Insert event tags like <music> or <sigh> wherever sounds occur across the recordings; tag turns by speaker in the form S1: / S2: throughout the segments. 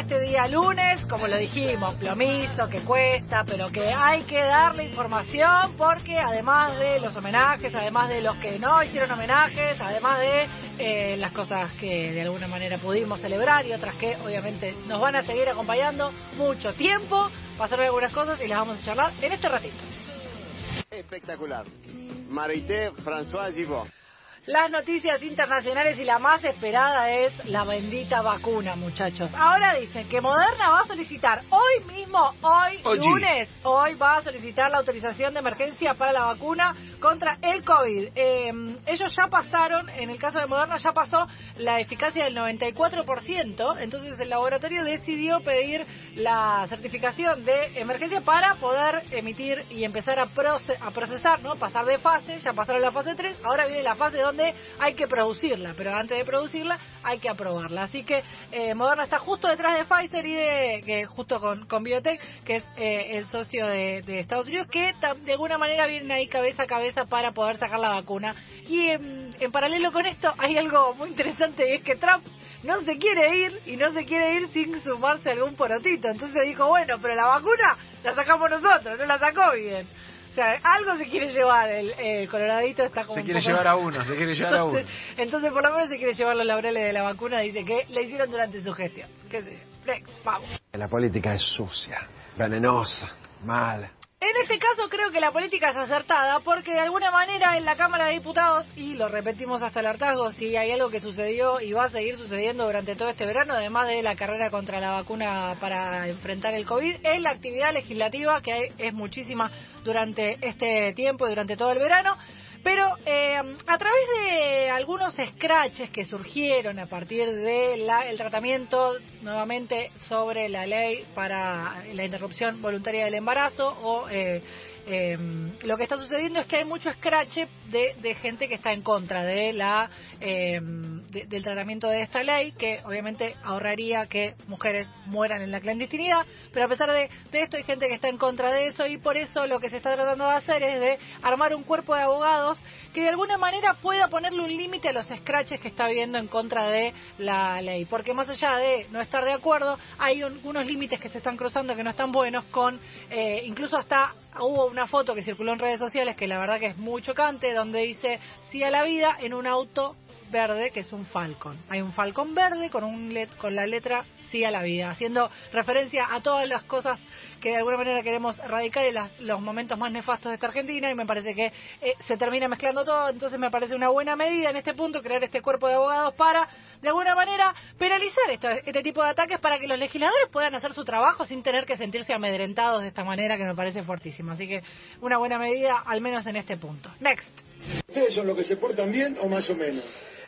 S1: Este día lunes, como lo dijimos, plomizo, que cuesta, pero que hay que darle información porque además de los homenajes, además de los que no hicieron homenajes, además de eh, las cosas que de alguna manera pudimos celebrar y otras que obviamente nos van a seguir acompañando mucho tiempo, pasaron algunas cosas y las vamos a charlar en este ratito.
S2: Espectacular. Marité François Givot.
S1: Las noticias internacionales y la más esperada es la bendita vacuna, muchachos. Ahora dicen que Moderna va a solicitar hoy mismo, hoy lunes, hoy va a solicitar la autorización de emergencia para la vacuna contra el COVID. Eh, ellos ya pasaron, en el caso de Moderna ya pasó la eficacia del 94%, entonces el laboratorio decidió pedir la certificación de emergencia para poder emitir y empezar a, a procesar, ¿no? Pasar de fase, ya pasaron la fase 3, ahora viene la fase 2 donde hay que producirla, pero antes de producirla hay que aprobarla. Así que eh, Moderna está justo detrás de Pfizer y de que justo con, con Biotech, que es eh, el socio de, Estados Unidos, que de alguna manera vienen ahí cabeza a cabeza para poder sacar la vacuna. Y en, paralelo con esto hay algo muy interesante y es que Trump no se quiere ir y no se quiere ir sin sumarse a algún porotito. Entonces dijo, bueno, pero la vacuna la sacamos nosotros, no la sacó bien. O sea, algo se quiere llevar, el, el Coloradito está como...
S3: Se quiere llevar a uno, se quiere llevar a uno. <laughs>
S1: Entonces, por lo menos se quiere llevar los laureles de la vacuna, dice que le hicieron durante su gestión. ¿Qué sé? Flex, vamos.
S3: La política es sucia, venenosa, mala.
S1: Este caso creo que la política es acertada porque de alguna manera en la Cámara de Diputados, y lo repetimos hasta el hartazgo, si hay algo que sucedió y va a seguir sucediendo durante todo este verano, además de la carrera contra la vacuna para enfrentar el COVID, es la actividad legislativa que es muchísima durante este tiempo y durante todo el verano. Pero eh, a través de algunos scratches que surgieron a partir del el tratamiento nuevamente sobre la ley para la interrupción voluntaria del embarazo o eh, eh, lo que está sucediendo es que hay mucho scratch de, de gente que está en contra de la eh, del tratamiento de esta ley, que obviamente ahorraría que mujeres mueran en la clandestinidad, pero a pesar de, de, esto hay gente que está en contra de eso y por eso lo que se está tratando de hacer es de armar un cuerpo de abogados que de alguna manera pueda ponerle un límite a los scratches que está habiendo en contra de la ley, porque más allá de no estar de acuerdo, hay unos límites que se están cruzando que no están buenos con eh, incluso hasta hubo una foto que circuló en redes sociales que la verdad que es muy chocante, donde dice sí a la vida en un auto verde que es un Falcon. Hay un Falcon verde con un con la letra sí la vida, haciendo referencia a todas las cosas que de alguna manera queremos erradicar en los momentos más nefastos de esta Argentina y me parece que eh, se termina mezclando todo, entonces me parece una buena medida en este punto crear este cuerpo de abogados para de alguna manera penalizar este tipo de ataques para que los legisladores puedan hacer su trabajo sin tener que sentirse amedrentados de esta manera que me parece fuertísimo. Así que una buena medida al menos en este punto. Next.
S4: ¿Ustedes son los que se portan bien o más o menos?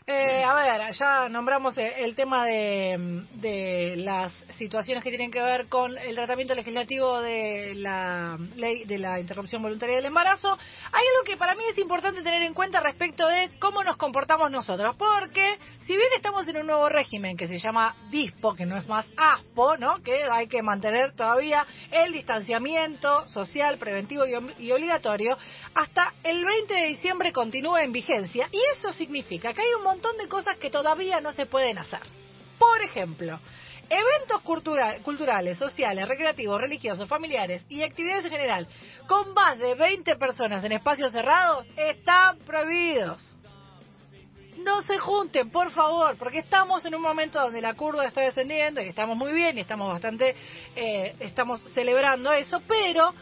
S1: Eh, a ver, ya nombramos el tema de, de, las situaciones que tienen que ver con el tratamiento legislativo de la ley de la interrupción voluntaria del embarazo. Hay algo que para mí es importante tener en cuenta respecto de cómo nos comportamos nosotros, porque si bien estamos en un nuevo régimen que se llama DISPO, que no es más ASPO, ¿no? que hay que mantener todavía el distanciamiento social, preventivo y, y obligatorio, hasta el 20 de diciembre continúa en vigencia y eso significa que hay un montón de cosas que todavía no se pueden hacer. Por ejemplo, eventos culturales, sociales, recreativos, religiosos, familiares y actividades en general con más de 20 personas en espacios cerrados están prohibidos. No se junten, por favor, porque estamos en un momento donde la curva está descendiendo y estamos muy bien y estamos bastante, eh, estamos celebrando eso, pero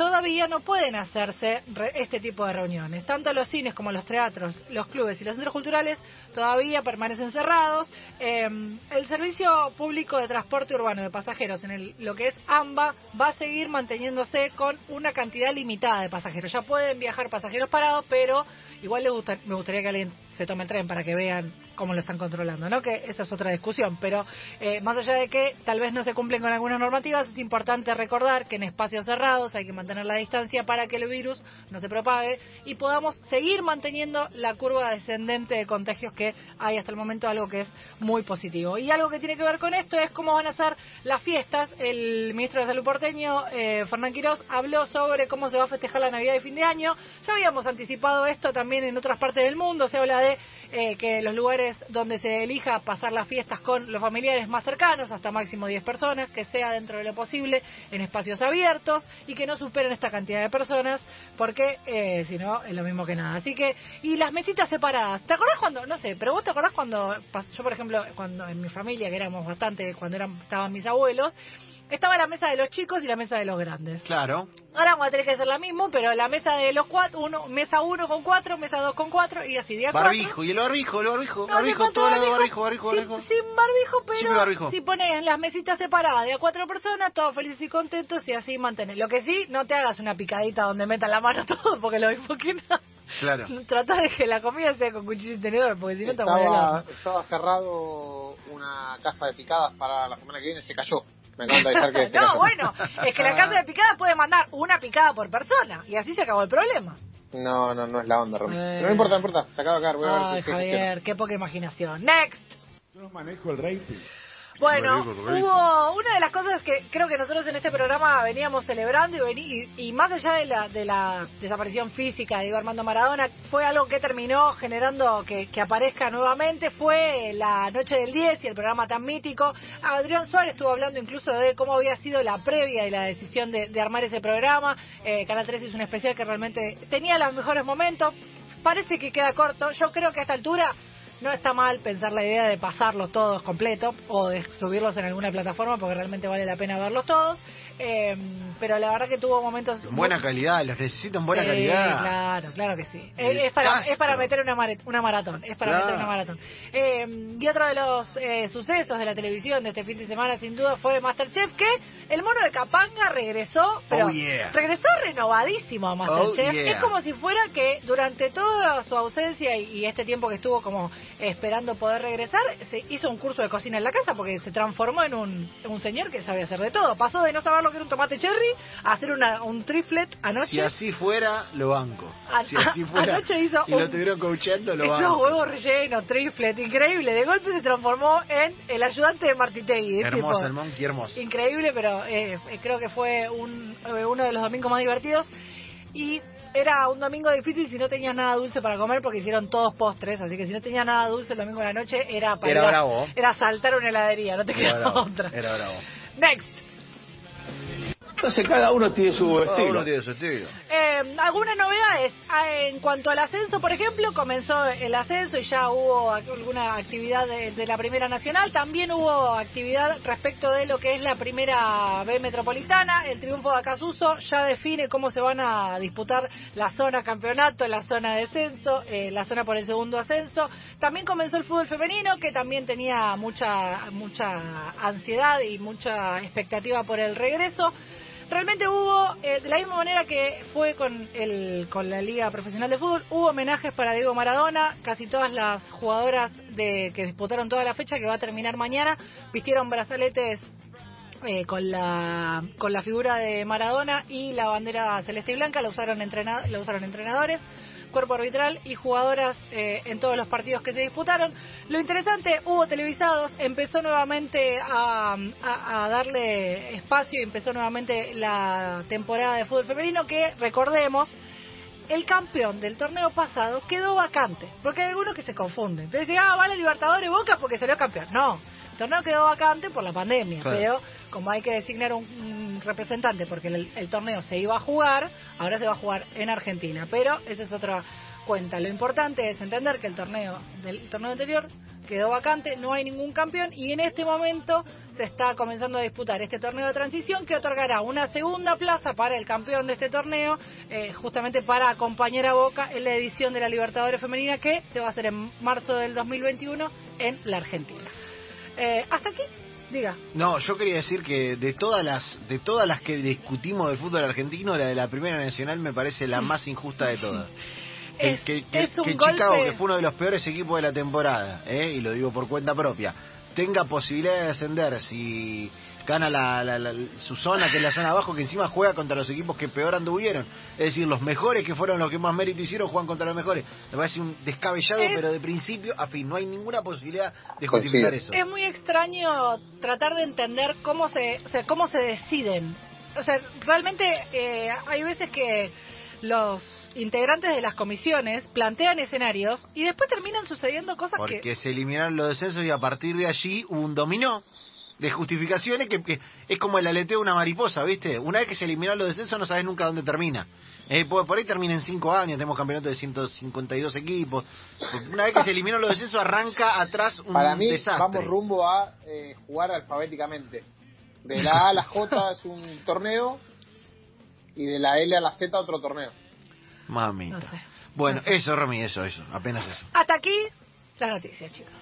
S1: todavía no pueden hacerse este tipo de reuniones. Tanto los cines como los teatros, los clubes y los centros culturales todavía permanecen cerrados. Em, el servicio público de transporte urbano de pasajeros en lo que es AMBA va a seguir manteniéndose con una cantidad limitada de pasajeros. Ya pueden viajar pasajeros parados, pero igual me gustaría que alguien se tome el tren para que vean cómo lo están controlando, ¿no? Que esa es otra discusión, pero eh, más allá de que tal vez no se cumplen con algunas normativas, es importante recordar que en espacios cerrados hay que mantener la distancia para que el virus no se propague y podamos seguir manteniendo la curva descendente de contagios que hay hasta el momento, algo que es muy positivo. Y algo que tiene que ver con esto es cómo van a ser las fiestas. El ministro de Salud porteño, eh, Fernán Quirós, habló sobre cómo se va a festejar la Navidad de fin de año. Ya habíamos anticipado esto también en otras partes del mundo, se habla de eh, que los lugares donde se elija pasar las fiestas con los familiares más cercanos, hasta máximo 10 personas, que sea dentro de lo posible en espacios abiertos y que no superen esta cantidad de personas, porque eh, si no es lo mismo que nada. Así que, y las mesitas separadas, ¿te acordás cuando, no sé, pero vos te acordás cuando, yo por ejemplo, cuando en mi familia, que éramos bastante, cuando eran, estaban mis abuelos, estaba la mesa de los chicos y la mesa de los grandes.
S5: Claro.
S1: Ahora vamos a tener que hacer la misma, pero la mesa de los cuatro, uno, mesa uno con cuatro, mesa dos con cuatro y así día cuatro.
S5: Barbijo, y el barbijo, el barbijo,
S1: No,
S5: barbijo, todo lado barbijo, barbijo,
S1: Sin-
S5: barbijo.
S1: Sin, barbijo, pero
S5: Sin barbijo.
S1: si pones las mesitas separadas de a cuatro personas, todos felices y contentos y así mantener. Lo que sí, no te hagas una picadita donde metan la mano <laughs> todo, porque lo mismo que nada.
S5: Claro. <laughs>
S1: Trata de que la comida sea con cuchillo y tenedor, porque si no te
S6: Estaba, estaba cerrado una casa de picadas para la semana que viene, se cayó. Me encanta dejar que se <laughs>
S1: no, bueno, es que la casa de picada puede mandar una picada por persona y así se acabó el problema.
S6: No, no, no es la onda, Romy.
S1: Eh.
S6: Pero no importa, no importa. Se acaba de caer, voy a ver
S1: Ay,
S6: qué- qué
S1: Javier, qué poca imaginación. Next.
S4: Yo manejo el rating.
S1: Bueno, hubo una de las cosas que creo que nosotros en este programa veníamos celebrando y, vení- y, y más allá de la, de la desaparición física de Diego Armando Maradona, fue algo que terminó generando que, que aparezca nuevamente, fue la noche del 10 y el programa tan mítico. Adrián Suárez estuvo hablando incluso de cómo había sido la previa y la decisión de, de armar ese programa. Eh, Canal 13 hizo un especial que realmente tenía los mejores momentos. Parece que queda corto. Yo creo que a esta altura no está mal pensar la idea de pasarlos todos completos o de subirlos en alguna plataforma porque realmente vale la pena verlos todos. Eh, pero la verdad que tuvo momentos.
S5: En buena calidad, los necesito en buena calidad.
S1: Claro, claro que sí.
S5: El
S1: Es, es para, es para meter una, una maratón. Es para
S5: Claro.
S1: meter una maratón. Eh, y otro de los eh, sucesos de la televisión de este fin de semana, sin duda, fue Masterchef, que el mono de Capanga regresó, pero
S5: Oh, yeah.
S1: regresó renovadísimo a Masterchef.
S5: Oh, yeah.
S1: Es como si fuera que durante toda su ausencia y, este tiempo que estuvo como esperando poder regresar, se hizo un curso de cocina en la casa porque se transformó en un, señor que sabe hacer de todo. Pasó de no saber lo que era un tomate cherry a hacer una, un triplet anoche.
S5: Si así fuera, lo banco. Si así fuera,
S1: anoche hizo
S5: si
S1: un-
S5: lo estuvieron coachando, lo banco.
S1: huevos rellenos, triplet, increíble. De golpe se transformó en el ayudante de Martitegui.
S5: Hermoso,
S1: tipo,
S5: el monkey hermoso.
S1: Increíble, pero eh, eh, creo que fue un, eh, uno de los domingos más divertidos. Y era un domingo difícil si no tenías nada dulce para comer porque hicieron todos postres. Así que si no tenías nada dulce el domingo de la noche era para
S5: Era bravo.
S1: Era saltar una heladería, no te
S5: bravo,
S1: otra.
S5: Era bravo.
S1: Next.
S4: Entonces cada uno tiene su
S5: Cada
S4: estilo.
S5: uno tiene su estilo.
S1: Eh, algunas novedades. Ah, En cuanto al ascenso, por ejemplo, comenzó el ascenso y ya hubo alguna actividad de, de la Primera Nacional. También hubo actividad respecto de lo que es la Primera B Metropolitana. El triunfo de Acasuso ya define cómo se van a disputar la zona campeonato, la zona de descenso, eh, la zona por el segundo ascenso. También comenzó el fútbol femenino, que también tenía mucha, mucha ansiedad y mucha expectativa por el regreso. Realmente hubo, eh, de la misma manera que fue con, el, con la Liga Profesional de Fútbol, hubo homenajes para Diego Maradona. Casi todas las jugadoras de, que disputaron toda la fecha, que va a terminar mañana, vistieron brazaletes eh, con la con la figura de Maradona y la bandera celeste y blanca. La usaron, la usaron entrenadores cuerpo arbitral y jugadoras eh, en todos los partidos que se disputaron. Lo interesante, hubo televisados, empezó nuevamente a, a- a darle espacio y empezó nuevamente la temporada de fútbol femenino que, recordemos, el campeón del torneo pasado quedó vacante, porque hay algunos que se confunden. Entonces dicen, ah, vale Libertadores Boca porque salió campeón. No, el torneo quedó vacante por la pandemia,
S5: Claro.
S1: pero como hay que designar un, un representante porque el, el torneo se iba a jugar, ahora se va a jugar en Argentina, pero esa es otra cuenta. Lo importante es entender que el torneo del torneo anterior quedó vacante, no hay ningún campeón y en este momento se está comenzando a disputar este torneo de transición que otorgará una segunda plaza para el campeón de este torneo, eh, justamente para acompañar a Boca en la edición de la Libertadores Femenina que se va a hacer en marzo del 2021 en la Argentina. Eh, ¿Hasta aquí? Diga.
S5: No, yo quería decir que de todas las de todas las que discutimos del fútbol argentino, la de la Primera Nacional me parece la más injusta de todas. <laughs> Que,
S1: Es-
S5: que- que-
S1: es un
S5: que
S1: golpe-
S5: Chicago, que fue uno de los peores equipos de la temporada, ¿eh? y lo digo por cuenta propia, tenga posibilidad de ascender si gana la, la- la- su zona, que es la zona abajo, que encima juega contra los equipos que peor anduvieron. Es decir, los mejores que fueron los que más mérito hicieron juegan contra los mejores. Me parece un descabellado,
S1: Es-
S5: pero de principio a fin. No hay ninguna posibilidad de justificar eso.
S1: Es muy extraño tratar de entender cómo se, o sea, cómo se deciden. O sea, realmente eh, hay veces que los integrantes de las comisiones plantean escenarios y después terminan sucediendo cosas
S5: Porque
S1: que...
S5: se eliminaron los descensos y a partir de allí hubo un dominó de justificaciones que, que es como el aleteo de una mariposa, ¿viste? Una vez que se eliminaron los descensos no sabes nunca dónde termina. Eh, por, por ahí termina en cinco años, tenemos campeonato de 152 equipos. Una vez que se eliminaron los descensos arranca atrás un
S6: Para mí,
S5: desastre.
S6: vamos rumbo a eh, jugar alfabéticamente. De la A a la J es un torneo y de la L a la Z otro torneo.
S5: Mamita.
S1: No sé.
S5: Bueno,
S1: No sé.
S5: eso, Romy, eso, eso. Apenas eso.
S1: Hasta aquí las noticias, chicos.